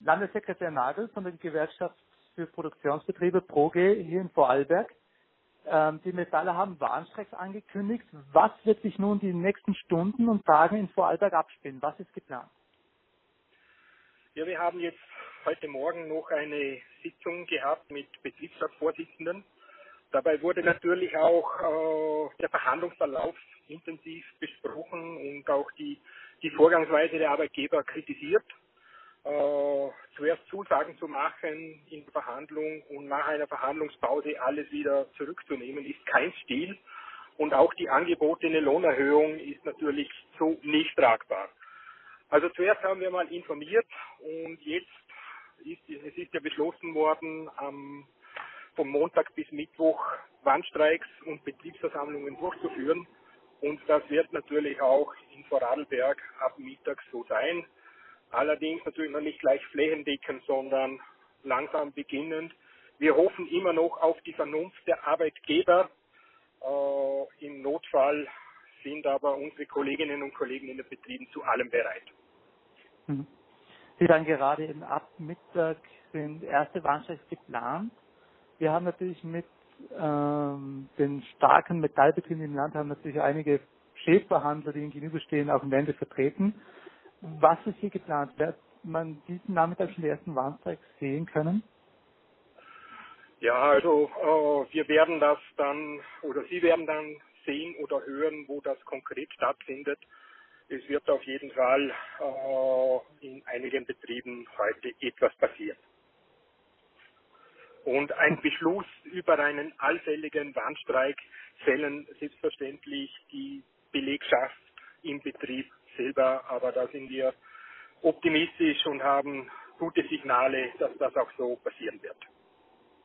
Landessekretär Nagel von der Gewerkschaft für Produktionsbetriebe ProG hier in Vorarlberg. Ähm, die Metalle haben Warnstreiks angekündigt. Was wird sich nun die nächsten Stunden und Tagen in Vorarlberg abspielen? Was ist geplant? Ja, wir haben jetzt heute Morgen noch eine Sitzung gehabt mit Betriebsratsvorsitzenden. Dabei wurde natürlich auch äh, der Verhandlungsverlauf intensiv besprochen und auch die, die Vorgangsweise der Arbeitgeber kritisiert. Äh, zuerst Zusagen zu machen in Verhandlung und nach einer Verhandlungspause alles wieder zurückzunehmen, ist kein Stil. Und auch die angebotene Lohnerhöhung ist natürlich so nicht tragbar. Also zuerst haben wir mal informiert und jetzt ist, es ist ja beschlossen worden, am, vom Montag bis Mittwoch Warnstreiks und Betriebsversammlungen durchzuführen. Und das wird natürlich auch in Vorarlberg ab Mittag so sein. Allerdings natürlich noch nicht gleich flächendeckend, sondern langsam beginnend. Wir hoffen immer noch auf die Vernunft der Arbeitgeber. Äh, Im Notfall sind aber unsere Kolleginnen und Kollegen in den Betrieben zu allem bereit. Mhm. Sie dann gerade eben ab Mittag sind erste Warnstreiks geplant. Wir haben natürlich mit ähm, den starken Metallbetrieben im Land haben natürlich einige Chefverhandler, die ihnen gegenüberstehen, auch im Lande vertreten. Was ist hier geplant? Wird man diesen Nachmittag schon die ersten Warnstreiks sehen können? Ja, also äh, wir werden das dann oder Sie werden dann sehen oder hören, wo das konkret stattfindet. Es wird auf jeden Fall äh, in einigen Betrieben heute etwas passieren. Und ein Beschluss über einen allfälligen Warnstreik fällen selbstverständlich die Belegschaft im Betrieb selber, aber da sind wir optimistisch und haben gute Signale, dass das auch so passieren wird.